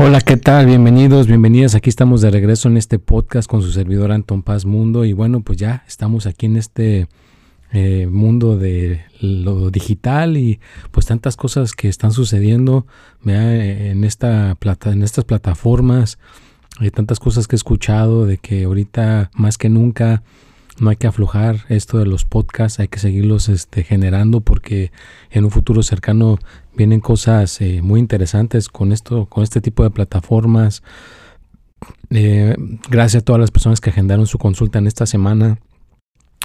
Hola, ¿qué tal? Bienvenidos, bienvenidas. Aquí estamos de regreso en este podcast con su servidor Anton Paz Mundo. Y bueno, pues ya estamos aquí en este eh, mundo de lo digital y pues tantas cosas que están sucediendo en, esta plata, en estas plataformas. Hay tantas cosas que he escuchado de que ahorita más que nunca no hay que aflojar esto de los podcasts, hay que seguirlos este, generando porque en un futuro cercano vienen cosas eh, muy interesantes con esto, con este tipo de plataformas. Eh, gracias a todas las personas que agendaron su consulta en esta semana.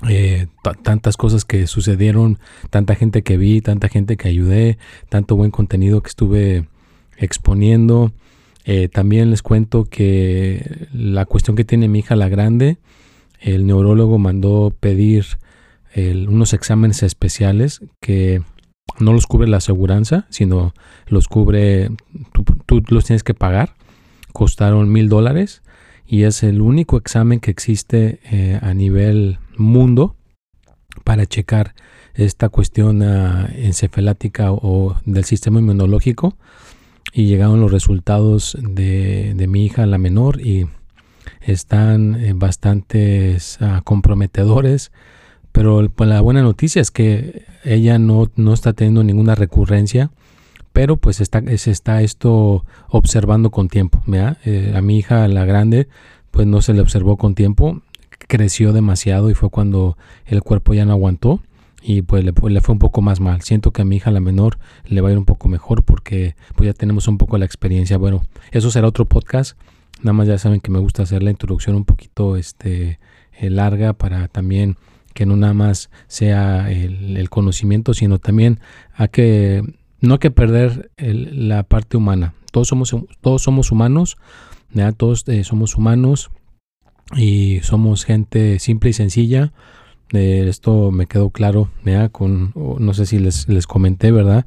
Eh, tantas cosas que sucedieron, tanta gente que vi, tanta gente que ayudé, tanto buen contenido que estuve exponiendo. también les cuento que la cuestión que tiene mi hija la grande, el neurólogo mandó pedir unos exámenes especiales que no los cubre la aseguranza, sino los cubre, tú, los tienes que pagar. Costaron mil dólares y es el único examen que existe eh, a nivel mundo para checar esta cuestión uh, encefalática o del sistema inmunológico y llegaron los resultados de mi hija la menor y están eh, bastante ah, comprometedores pero pues, la buena noticia es que ella no, no está teniendo ninguna recurrencia, pero pues está, se está esto observando con tiempo. Eh, a mi hija, la grande, pues no se le observó con tiempo, creció demasiado y fue cuando el cuerpo ya no aguantó y pues le, fue un poco más mal. Siento que a mi hija la menor le va a ir un poco mejor porque pues ya tenemos un poco la experiencia. Bueno, eso será otro podcast. Nada más ya saben que me gusta hacer la introducción un poquito este, eh, larga para también que no nada más sea el, conocimiento, sino también hay que, no hay que perder la parte humana. Todos somos, todos somos humanos, todos eh, somos humanos y somos gente simple y sencilla. Esto me quedó claro, con, no sé si les, les, comenté, ¿verdad?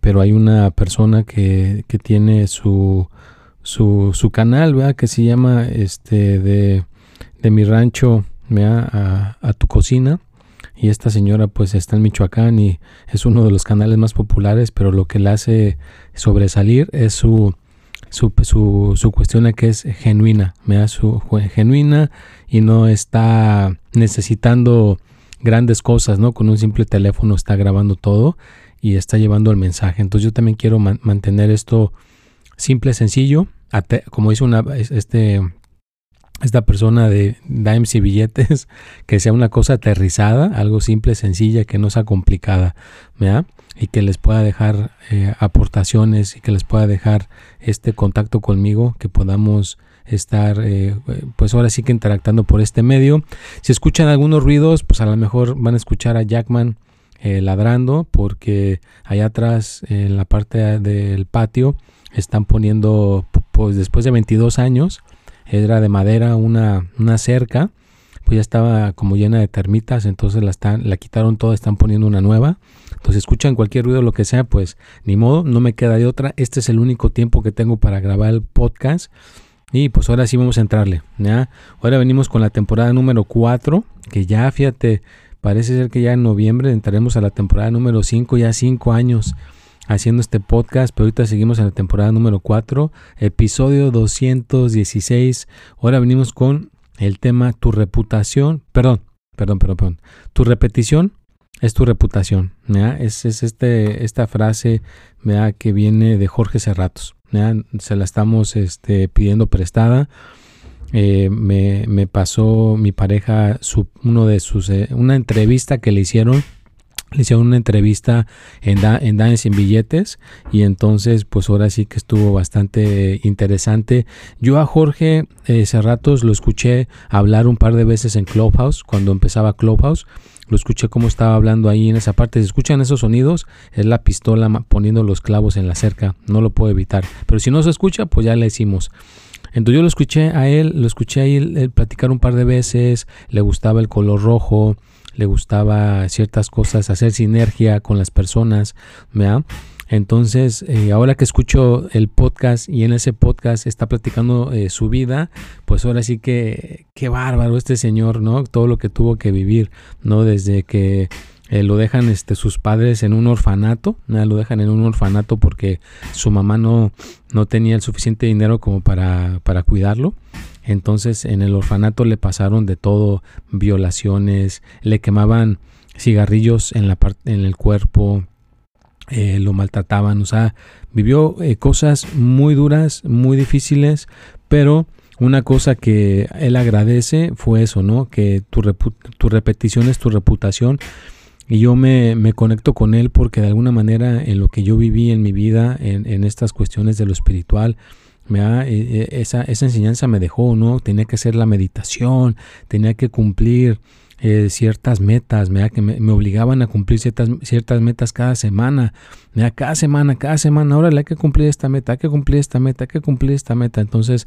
Pero hay una persona que, que tiene su, su, su, canal, ¿verdad? Que se llama este de, de mi rancho a, a, tu cocina. Y esta señora pues está en Michoacán y es uno de los canales más populares, pero lo que le hace sobresalir es su, su, su, su cuestión que es genuina, da su genuina y no está necesitando grandes cosas, ¿no? Con un simple teléfono está grabando todo y está llevando el mensaje. Entonces yo también quiero mantener esto simple, sencillo, como dice una, este esta persona de Dimes y billetes, que sea una cosa aterrizada, algo simple, sencilla, que no sea complicada, ¿verdad? Y que les pueda dejar eh, aportaciones y que les pueda dejar este contacto conmigo, que podamos estar, eh, pues ahora sí que interactando por este medio. Si escuchan algunos ruidos, pues a lo mejor van a escuchar a Jackman eh, ladrando, porque allá atrás, en la parte del patio, están poniendo, pues después de 22 años, era de madera una, una cerca, pues ya estaba como llena de termitas, entonces la, están, la quitaron toda, están poniendo una nueva. Entonces escuchan cualquier ruido, lo que sea, pues ni modo, no me queda de otra. Este es el único tiempo que tengo para grabar el podcast. Y pues ahora sí vamos a entrarle. ¿ya? Ahora venimos con la temporada número 4, que ya fíjate, parece ser que ya en noviembre entraremos a la temporada número 5, ya 5 años haciendo este podcast, pero ahorita seguimos en la temporada número 4, episodio 216. Ahora venimos con el tema tu reputación, perdón, perdón, perdón, perdón. Tu repetición es tu reputación. Es, es este, esta frase que viene de Jorge Serratos. Se la estamos este, pidiendo prestada. Eh, me, me, pasó mi pareja su, uno de sus, eh, una entrevista que le hicieron le hicieron una entrevista en, da, en Sin Billetes y entonces pues ahora sí que estuvo bastante interesante. Yo a Jorge eh, hace ratos lo escuché hablar un par de veces en Clubhouse, cuando empezaba Clubhouse. Lo escuché como estaba hablando ahí en esa parte. Si escuchan esos sonidos, es la pistola poniendo los clavos en la cerca. No lo puedo evitar. Pero si no se escucha, pues ya le hicimos. Entonces yo lo escuché a él, lo escuché a él platicar un par de veces. Le gustaba el color rojo le gustaba ciertas cosas, hacer sinergia con las personas, ¿verdad? Entonces, eh, ahora que escucho el podcast y en ese podcast está platicando eh, su vida, pues ahora sí que qué bárbaro este señor, ¿no? Todo lo que tuvo que vivir, ¿no? Desde que eh, lo dejan este, sus padres en un orfanato, ¿no? lo dejan en un orfanato porque su mamá no, no tenía el suficiente dinero como para, para cuidarlo. Entonces en el orfanato le pasaron de todo, violaciones, le quemaban cigarrillos en, la en el cuerpo, eh, lo maltrataban, o sea, vivió eh, cosas muy duras, muy difíciles, pero una cosa que él agradece fue eso, ¿no? Que tu, tu repetición es tu reputación. Y yo me, me, conecto con él porque de alguna manera en lo que yo viví en mi vida, en, en estas cuestiones de lo espiritual, e, e, esa, esa enseñanza me dejó, ¿no? Tenía que hacer la meditación, tenía que cumplir eh, ciertas metas, que me, obligaban a cumplir ciertas, ciertas metas cada semana, cada semana, cada semana, ahora hay que cumplir esta meta, hay que cumplir esta meta, hay que cumplir esta meta. Entonces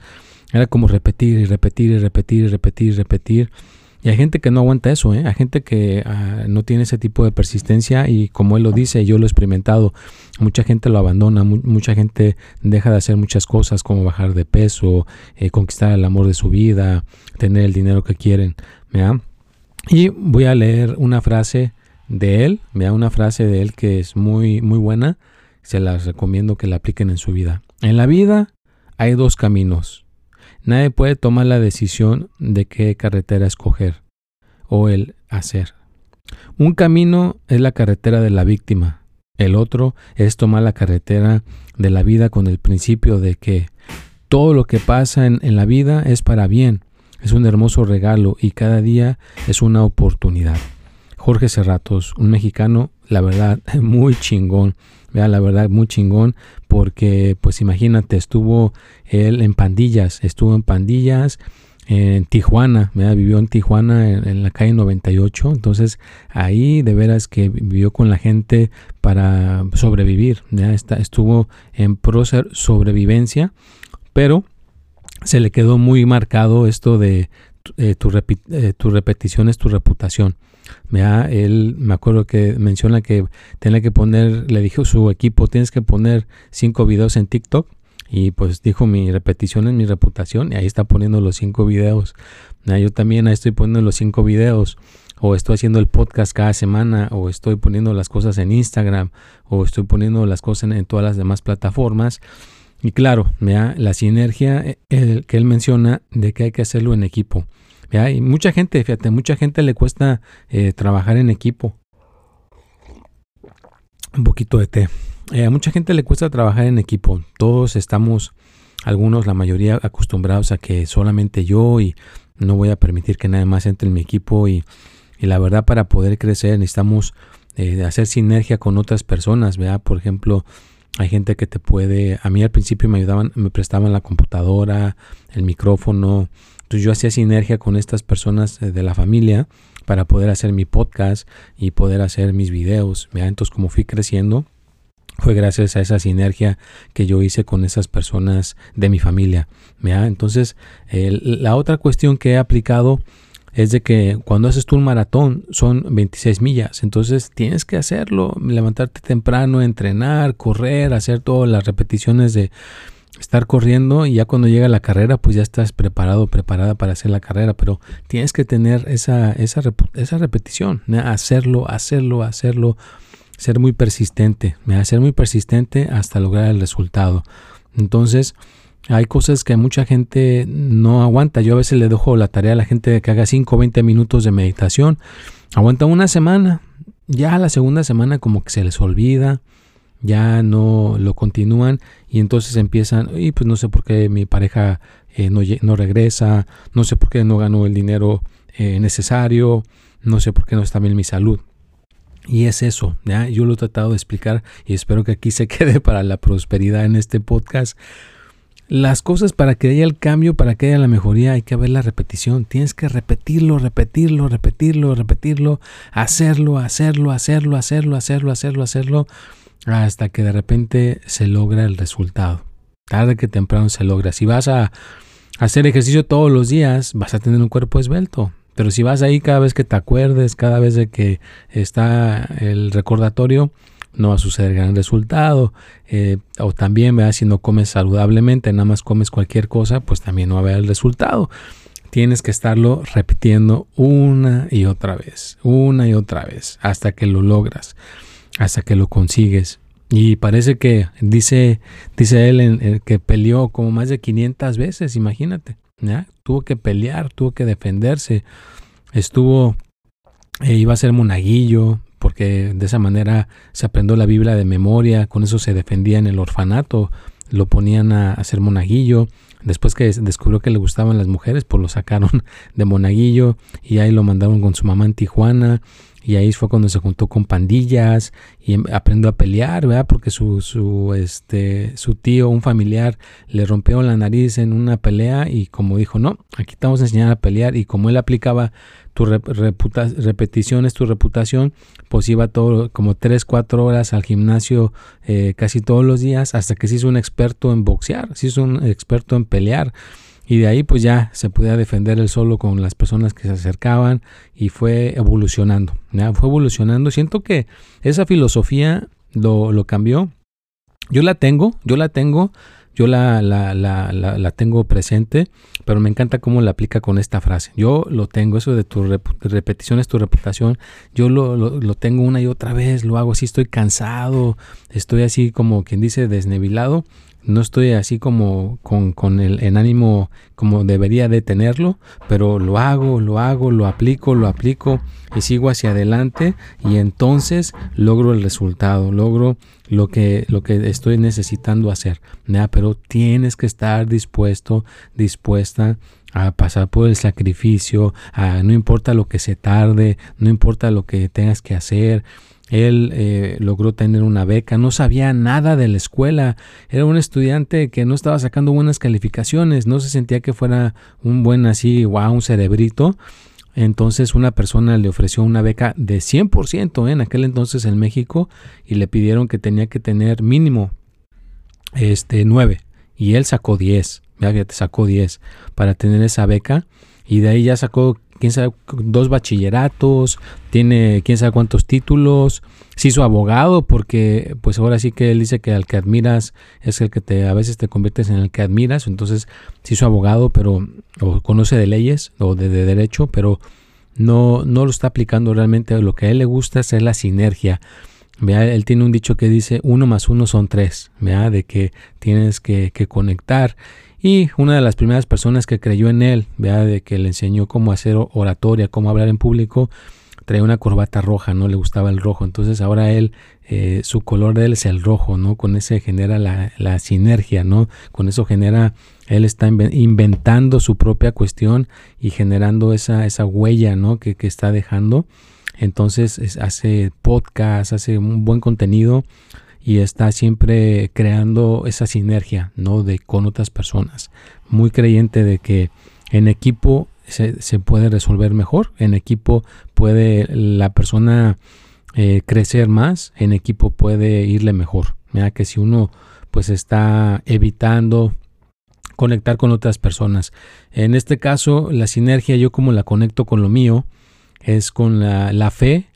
era como repetir y repetir y repetir y repetir y repetir. Y hay gente que no aguanta eso, ¿eh? hay gente que ah, no tiene ese tipo de persistencia y como él lo dice, yo lo he experimentado, mucha gente lo abandona, mucha gente deja de hacer muchas cosas como bajar de peso, eh, conquistar el amor de su vida, tener el dinero que quieren. Y voy a leer una frase de él, da una frase de él que es muy, muy buena, se las recomiendo que la apliquen en su vida. En la vida hay dos caminos Nadie puede tomar la decisión de qué carretera escoger o el hacer. Un camino es la carretera de la víctima, el otro es tomar la carretera de la vida con el principio de que todo lo que pasa en, la vida es para bien, es un hermoso regalo y cada día es una oportunidad. Jorge Cerratos, un mexicano, la verdad, muy chingón. La verdad, muy chingón, porque pues imagínate, estuvo él en pandillas, estuvo en pandillas en Tijuana, vivió en Tijuana en, la calle 98, entonces ahí de veras que vivió con la gente para sobrevivir. Está, estuvo en pro sobrevivencia, pero se le quedó muy marcado esto de eh, tu, eh, tu repetición es tu reputación. ¿Ya? Él me acuerdo que menciona que tenía que poner, le dijo su equipo, tienes que poner cinco videos en TikTok. Y pues dijo mi repetición es mi reputación y ahí está poniendo los cinco videos. Yo también ahí estoy poniendo los cinco videos o estoy haciendo el podcast cada semana, o estoy poniendo las cosas en Instagram, o estoy poniendo las cosas en, todas las demás plataformas. Y claro, la sinergia eh, que él menciona de que hay que hacerlo en equipo. Y mucha gente, fíjate, mucha gente le cuesta eh, trabajar en equipo. Un poquito de té. Eh, a mucha gente le cuesta trabajar en equipo. Todos estamos, algunos, la mayoría, acostumbrados a que solamente yo y no voy a permitir que nadie más entre en mi equipo. Y, la verdad, para poder crecer necesitamos eh, hacer sinergia con otras personas. ¿verdad? Por ejemplo, hay gente que te puede, a mí al principio me ayudaban, me prestaban la computadora, el micrófono, entonces yo hacía sinergia con estas personas eh, de la familia para poder hacer mi podcast y poder hacer mis videos. Entonces como fui creciendo, fue gracias a esa sinergia que yo hice con esas personas de mi familia. Entonces, la otra cuestión que he aplicado es de que cuando haces tú un maratón son 26 millas, entonces tienes que hacerlo, levantarte temprano, entrenar, correr, hacer todas las repeticiones de estar corriendo y ya cuando llega la carrera pues ya estás preparado, preparada para hacer la carrera, pero tienes que tener esa, esa, esa repetición, hacerlo, hacerlo, hacerlo, ser muy persistente, ser muy persistente hasta lograr el resultado. Entonces, hay cosas que mucha gente no aguanta. Yo a veces le dejo la tarea a la gente de que haga 5 o 20 minutos de meditación. Aguanta una semana. Ya la segunda semana como que se les olvida ya no lo continúan y entonces empiezan, y pues no sé por qué mi pareja eh, no, no, regresa, no sé por qué no ganó el dinero eh, necesario, no sé por qué no está bien mi salud. Y es eso, ¿ya? yo lo he tratado de explicar y espero que aquí se quede para la prosperidad en este podcast. Las cosas para que haya el cambio, para que haya la mejoría, hay que ver la repetición. Tienes que repetirlo, repetirlo, repetirlo, repetirlo, hacerlo, hacerlo, hacerlo, hacerlo, hacerlo, hacerlo, hacerlo, hasta que de repente se logra el resultado. Tarde que temprano se logra. Si vas a hacer ejercicio todos los días, vas a tener un cuerpo esbelto. Pero si vas ahí cada vez que te acuerdes, cada vez de que está el recordatorio, no va a suceder gran resultado. Eh, o también, ¿verdad? si no comes saludablemente, nada más comes cualquier cosa, pues también no va a haber el resultado. Tienes que estarlo repitiendo una y otra vez, una y otra vez, hasta que lo logras, hasta que lo consigues. Y parece que dice, dice él en, que peleó como más de 500 veces, imagínate. Tuvo que pelear, tuvo que defenderse. Estuvo, eh, iba a ser monaguillo, porque de esa manera se aprendió la Biblia de memoria, con eso se defendía en el orfanato, lo ponían a, a ser monaguillo. Después que descubrió que le gustaban las mujeres, pues lo sacaron de monaguillo y ahí lo mandaron con su mamá en Tijuana y ahí fue cuando se juntó con pandillas y em, aprendió a pelear, ¿verdad? Porque su, su, este, su tío, un familiar, le rompió la nariz en una pelea y como dijo, no, aquí estamos a enseñar a pelear y como él aplicaba tu repeticiones, tu reputación, pues iba todo como 3, 4 horas al gimnasio eh, casi todos los días hasta que se hizo un experto en boxear, se hizo un experto en pelear. Y de ahí pues ya se podía defender él solo con las personas que se acercaban y fue evolucionando. ¿ya? Fue evolucionando. Siento que esa filosofía lo, lo cambió. Yo la tengo, yo la tengo, yo la, la, la, la, tengo presente, pero me encanta cómo la aplica con esta frase. Yo lo tengo, eso de tu repetición es tu reputación, yo lo, lo, lo, tengo una y otra vez, lo hago así, estoy cansado, estoy así como quien dice desnebilado no estoy así como con, el ánimo como debería de tenerlo, pero lo hago, lo hago, lo aplico, lo aplico y sigo hacia adelante y entonces logro el resultado, logro lo que, lo que estoy necesitando hacer. Pero tienes que estar dispuesto, dispuesta a pasar por el sacrificio, a, no importa lo que se tarde, no importa lo que tengas que hacer, él eh, logró tener una beca, no sabía nada de la escuela, era un estudiante que no estaba sacando buenas calificaciones, no se sentía que fuera un buen así, wow, un cerebrito. Entonces una persona le ofreció una beca de 100% ¿eh? en aquel entonces en México y le pidieron que tenía que tener mínimo este 9 y él sacó 10, ya sacó 10 para tener esa beca y de ahí ya sacó quién sabe, dos bachilleratos, tiene quién sabe cuántos títulos, se hizo abogado porque pues ahora sí que él dice que al que admiras es el que te a veces te conviertes en el que admiras, entonces se hizo abogado, pero o conoce de leyes o de, derecho, pero no, no lo está aplicando realmente. Lo que a él le gusta es la sinergia. Vea, él tiene un dicho que dice uno más uno son tres, vea, de que tienes que, que conectar y una de las primeras personas que creyó en él, vea, de que le enseñó cómo hacer oratoria, cómo hablar en público, traía una corbata roja, no le gustaba el rojo. Entonces ahora él, eh, su color de él es el rojo, ¿no? Con ese genera la, la sinergia, ¿no? Con eso genera, él está inventando su propia cuestión y generando esa, esa huella, ¿no? Que, que está dejando. Entonces hace podcast, hace un buen contenido y está siempre creando esa sinergia, ¿no? De con otras personas. Muy creyente de que en equipo se, se puede resolver mejor, en equipo puede la persona eh, crecer más, en equipo puede irle mejor. Mira que si uno pues está evitando conectar con otras personas. En este caso, la sinergia, yo como la conecto con lo mío, es con la, la fe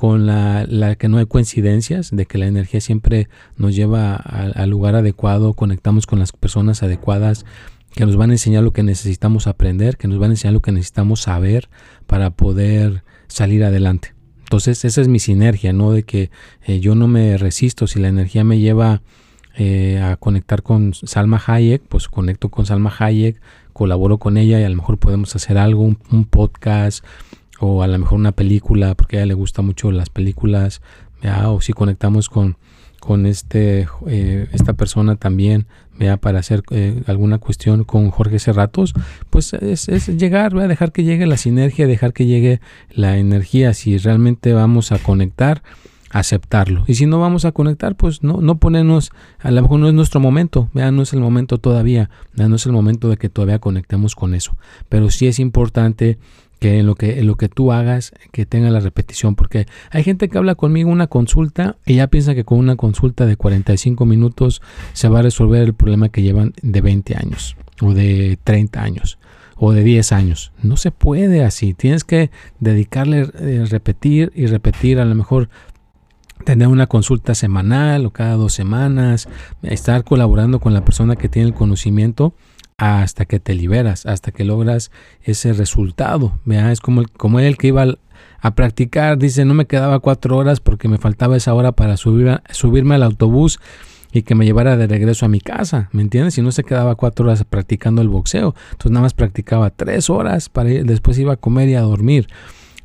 con la, la, que no hay coincidencias, de que la energía siempre nos lleva al lugar adecuado, conectamos con las personas adecuadas, que nos van a enseñar lo que necesitamos aprender, que nos van a enseñar lo que necesitamos saber para poder salir adelante. Entonces esa es mi sinergia, ¿no? De que eh, yo no me resisto, si la energía me lleva eh, a conectar con Salma Hayek, pues conecto con Salma Hayek, colaboro con ella y a lo mejor podemos hacer algo, un podcast, o a lo mejor una película, porque a ella le gusta mucho las películas, o si conectamos con, con este, eh, esta persona también, vea, para hacer eh, alguna cuestión con Jorge Cerratos, pues es, es llegar, a dejar que llegue la sinergia, dejar que llegue la energía, si realmente vamos a conectar, aceptarlo. Y si no vamos a conectar, pues no, no ponernos, a lo mejor no es nuestro momento, vea, no es el momento todavía, no es el momento de que todavía conectemos con eso. Pero sí es importante que en lo que, en lo que tú hagas, que tenga la repetición, porque hay gente que habla conmigo una consulta y ya piensa que con una consulta de 45 minutos se va a resolver el problema que llevan de 20 años, o de 30 años, o de 10 años. No se puede así, tienes que dedicarle, eh, repetir y repetir, a lo mejor tener una consulta semanal o cada dos semanas, estar colaborando con la persona que tiene el conocimiento hasta que te liberas, hasta que logras ese resultado. Es como, como el que iba a practicar, dice, no me quedaba cuatro horas porque me faltaba esa hora para subir subirme al autobús y que me llevara de regreso a mi casa, ¿me entiendes? Si no se quedaba cuatro horas practicando el boxeo, entonces nada más practicaba tres horas, para después iba a comer y a dormir.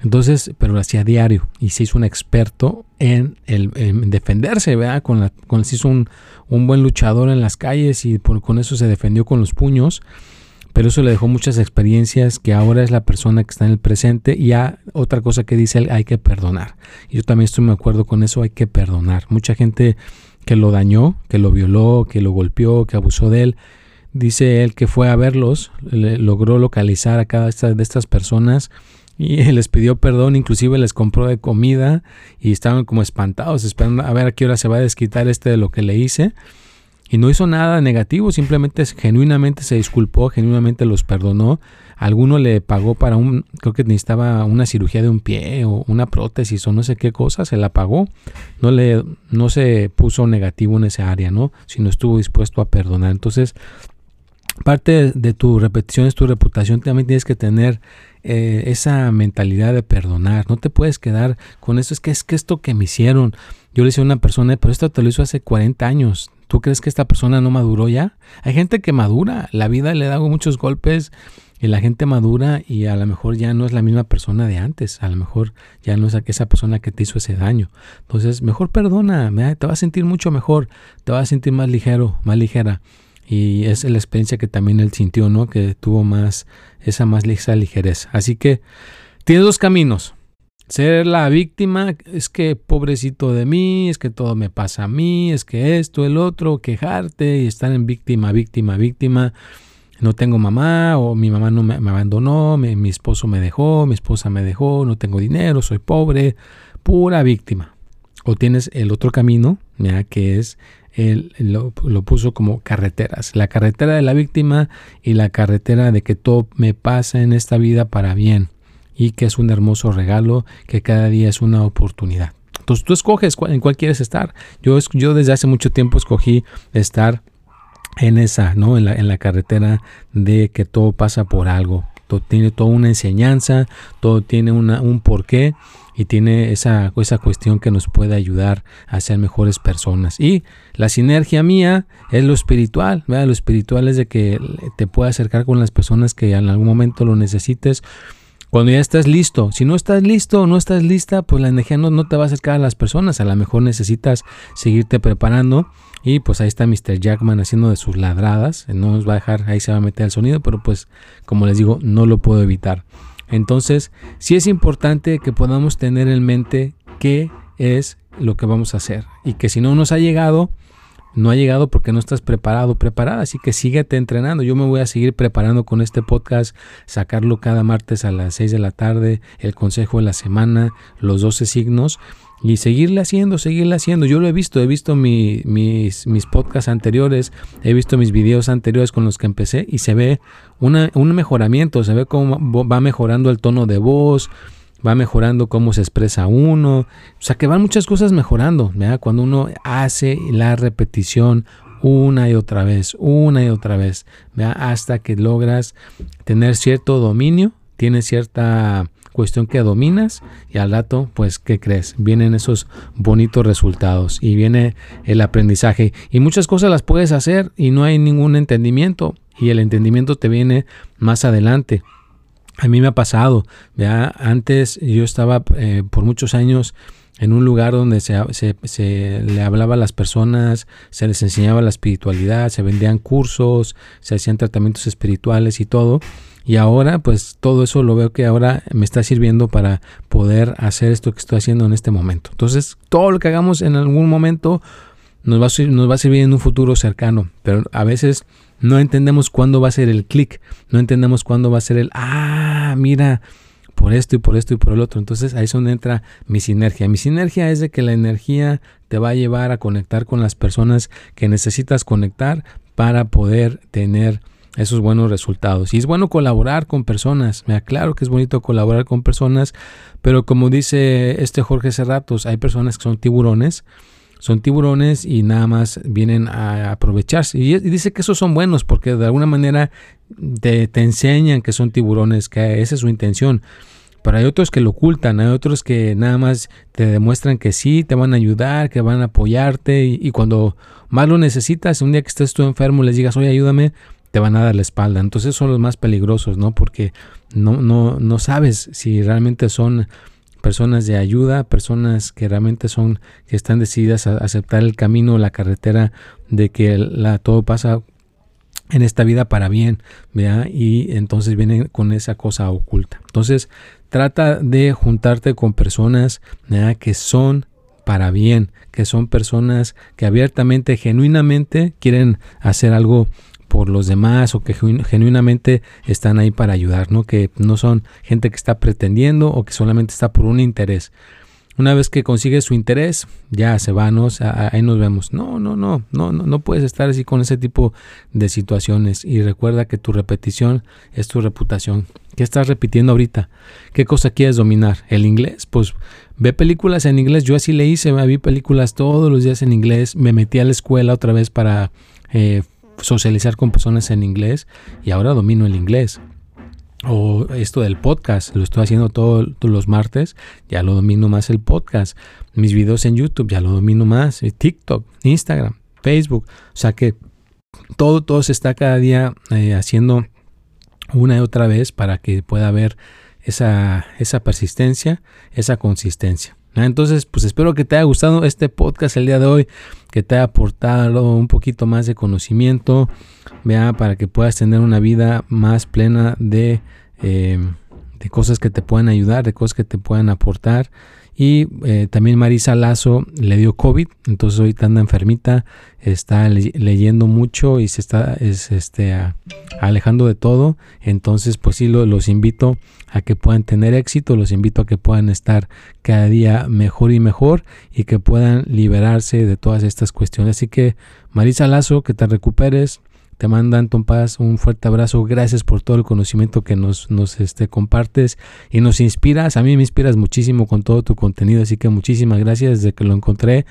Entonces, pero lo hacía diario y se hizo un experto en, el, defenderse, ¿verdad? Con la, con, se hizo un, buen luchador en las calles y con eso se defendió con los puños. Pero eso le dejó muchas experiencias que ahora es la persona que está en el presente y ya otra cosa que dice él, hay que perdonar. Yo también estoy de acuerdo con eso, hay que perdonar. Mucha gente que lo dañó, que lo violó, que lo golpeó, que abusó de él, dice él que fue a verlos, logró localizar a cada de estas personas y les pidió perdón, inclusive les compró de comida y estaban como espantados, esperando a ver a qué hora se va a desquitar este de lo que le hice. Y no hizo nada negativo, simplemente genuinamente se disculpó, genuinamente los perdonó. Alguno le pagó para un, creo que necesitaba una cirugía de un pie o una prótesis o no sé qué cosa, se la pagó. No le, no se puso negativo en esa área, ¿no? Sino estuvo dispuesto a perdonar. Entonces, parte de tu repetición es tu reputación. También tienes que tener eh, esa mentalidad de perdonar. No te puedes quedar con eso. Es que es que esto que me hicieron. Yo le decía a una persona, pero esto te lo hizo hace 40 años. ¿Tú crees que esta persona no maduró ya? Hay gente que madura. La vida le da muchos golpes y la gente madura y a lo mejor ya no es la misma persona de antes. A lo mejor ya no es esa persona que te hizo ese daño. Entonces, mejor perdona. Te vas a sentir mucho mejor. Te vas a sentir más ligero, más ligera. Y es la experiencia que también él sintió, ¿no? Que tuvo más, esa más ligereza. Así que tiene dos caminos. Ser la víctima es que pobrecito de mí, es que todo me pasa a mí, es que esto, el otro, quejarte y estar en víctima, víctima, víctima. No tengo mamá o mi mamá no me, abandonó, mi, esposo me dejó, mi esposa me dejó, no tengo dinero, soy pobre, pura víctima. O tienes el otro camino, ya que es él lo, puso como carreteras, la carretera de la víctima y la carretera de que todo me pasa en esta vida para bien y que es un hermoso regalo, que cada día es una oportunidad. Entonces tú escoges en cuál quieres estar. Yo, yo desde hace mucho tiempo escogí estar en esa, ¿no? En la, en la carretera de que todo pasa por algo. Todo tiene toda una enseñanza, todo tiene una, un porqué y tiene esa, esa cuestión que nos puede ayudar a ser mejores personas. Y la sinergia mía es lo espiritual, lo espiritual es de que te pueda acercar con las personas que en algún momento lo necesites. Cuando ya estás listo, si no estás listo o no estás lista, pues la energía no, no te va a acercar a las personas. A lo mejor necesitas seguirte preparando. Y pues ahí está Mr. Jackman haciendo de sus ladradas. No nos va a dejar, ahí se va a meter el sonido, pero pues como les digo, no lo puedo evitar. Entonces, sí es importante que podamos tener en mente qué es lo que vamos a hacer y que si no nos ha llegado, no ha llegado porque no estás preparado, preparada, así que síguete entrenando. Yo me voy a seguir preparando con este podcast, sacarlo cada martes a las 6 de la tarde, el consejo de la semana, los 12 signos y seguirle haciendo, seguirle haciendo. Yo lo he visto, he visto mis, mis podcasts anteriores, he visto mis videos anteriores con los que empecé y se ve una, un mejoramiento, se ve cómo va mejorando el tono de voz, va mejorando cómo se expresa uno, o sea que van muchas cosas mejorando, cuando uno hace la repetición una y otra vez, una y otra vez, hasta que logras tener cierto dominio, tienes cierta cuestión que dominas y al rato, pues, ¿qué crees? Vienen esos bonitos resultados y viene el aprendizaje. Y muchas cosas las puedes hacer y no hay ningún entendimiento y el entendimiento te viene más adelante. A mí me ha pasado, ¿ya? antes yo estaba eh, por muchos años en un lugar donde se, se, le hablaba a las personas, se les enseñaba la espiritualidad, se vendían cursos, se hacían tratamientos espirituales y todo. Y ahora, pues todo eso lo veo que ahora me está sirviendo para poder hacer esto que estoy haciendo en este momento. Entonces, todo lo que hagamos en algún momento nos va a, nos va a servir en un futuro cercano, pero a veces no entendemos cuándo va a ser el clic, no entendemos cuándo va a ser el, ah, mira, por esto y por esto y por el otro. Entonces ahí es donde entra mi sinergia. Mi sinergia es de que la energía te va a llevar a conectar con las personas que necesitas conectar para poder tener esos buenos resultados. Y es bueno colaborar con personas. Me aclaro que es bonito colaborar con personas, pero como dice este Jorge Cerratos, hay personas que son tiburones son tiburones y nada más vienen a aprovecharse. Y, dice que esos son buenos porque de alguna manera te, enseñan que son tiburones, que esa es su intención. Pero hay otros que lo ocultan, hay otros que nada más te demuestran que sí, te van a ayudar, que van a apoyarte y, cuando más lo necesitas, un día que estés tú enfermo, les digas, oye, ayúdame, te van a dar la espalda. Entonces son los más peligrosos, ¿no? Porque no, no, no sabes si realmente son personas de ayuda, personas que realmente son, que están decididas a aceptar el camino, la carretera de que la, todo pasa en esta vida para bien, ¿vea? Y entonces vienen con esa cosa oculta. Entonces, trata de juntarte con personas que son para bien, que son personas que abiertamente, genuinamente quieren hacer algo por los demás o que genuinamente están ahí para ayudar, ¿no? Que no son gente que está pretendiendo o que solamente está por un interés. Una vez que consigues su interés, ya se va, ¿no? ahí nos vemos. No, no, no, no, no, no puedes estar así con ese tipo de situaciones. Y recuerda que tu repetición es tu reputación. ¿Qué estás repitiendo ahorita? ¿Qué cosa quieres dominar? ¿El inglés? Pues ve películas en inglés. Yo así le hice, vi películas todos los días en inglés. Me metí a la escuela otra vez para eh, socializar con personas en inglés y ahora domino el inglés. O esto del podcast, lo estoy haciendo todos los martes, ya lo domino más el podcast. Mis videos en YouTube, ya lo domino más. Eh, TikTok, Instagram, Facebook. O sea que todo, todo se está cada día eh, haciendo una y otra vez para que pueda haber esa, esa persistencia, esa consistencia. Entonces, pues espero que te haya gustado este podcast el día de hoy, que te haya aportado un poquito más de conocimiento, vea, para que puedas tener una vida más plena de, eh, de cosas que te puedan ayudar, de cosas que te puedan aportar. Y eh, también Marisa Lazo le dio COVID, entonces ahorita anda enfermita, está leyendo mucho y se está este, alejando de todo. Entonces, pues sí, los invito a que puedan tener éxito, los invito a que puedan estar cada día mejor y mejor y que puedan liberarse de todas estas cuestiones. Así que, Marisa Lazo, que te recuperes te manda Anton Paz un fuerte abrazo. Gracias por todo el conocimiento que nos, nos este, compartes y nos inspiras. A mí me inspiras muchísimo con todo tu contenido, así que muchísimas gracias. Desde que lo encontré,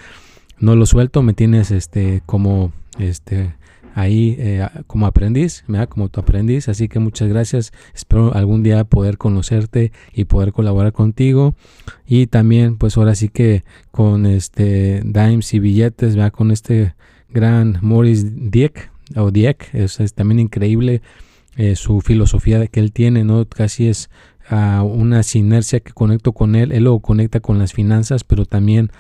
no lo suelto. Me tienes este, como este, ahí eh, como aprendiz, como tu aprendiz. Así que muchas gracias. Espero algún día poder conocerte y poder colaborar contigo. Y también, pues ahora sí que con este dimes y billetes, con este gran Morris Dieck o es, también increíble eh, su filosofía que él tiene, ¿no? Casi es uh, una sinergia que conecto con él, él lo conecta con las finanzas, pero también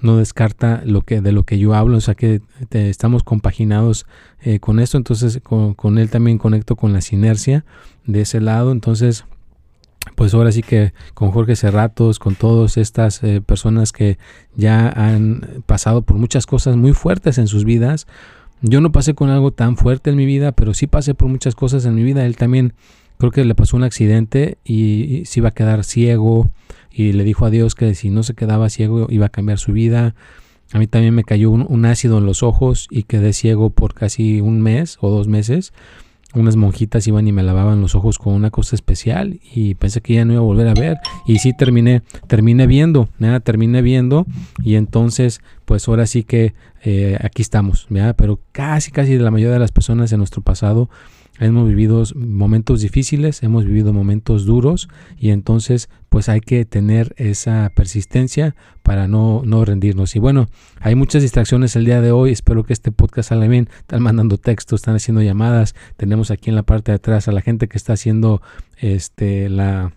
no descarta lo que de lo que yo hablo, o sea que estamos compaginados eh, con esto, entonces con, él también conecto con la sinergia de ese lado, entonces pues ahora sí que con Jorge Cerratos, con todas estas eh, personas que ya han pasado por muchas cosas muy fuertes en sus vidas, yo no pasé con algo tan fuerte en mi vida, pero sí pasé por muchas cosas en mi vida. Él también creo que le pasó un accidente y, se iba a quedar ciego y le dijo a Dios que si no se quedaba ciego iba a cambiar su vida. A mí también me cayó un ácido en los ojos y quedé ciego por casi un mes o dos meses unas monjitas iban y me lavaban los ojos con una cosa especial y pensé que ya no iba a volver a ver. Y sí terminé terminé viendo nada terminé viendo y entonces pues ahora sí que eh, aquí estamos pero casi casi la mayoría de las personas en nuestro pasado hemos vivido momentos difíciles, hemos vivido momentos duros y entonces pues hay que tener esa persistencia para no, no rendirnos. Y bueno, hay muchas distracciones el día de hoy, espero que este podcast salga bien, están mandando textos, están haciendo llamadas, tenemos aquí en la parte de atrás a la gente que está haciendo este la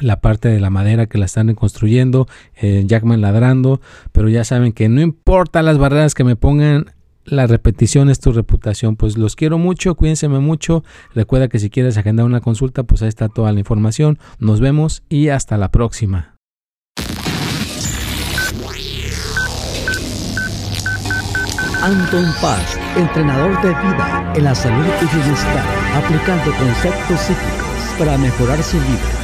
la parte de la madera que la están construyendo, eh, Jackman ladrando, pero ya saben que no importa las barreras que me pongan, la repetición es tu reputación. Pues los quiero mucho, cuídense mucho. Recuerda que si quieres agendar una consulta, pues ahí está toda la información. Nos vemos y hasta la próxima. Anton Paz, entrenador de vida en la salud y bienestar, aplicando conceptos psíquicos para mejorar su vida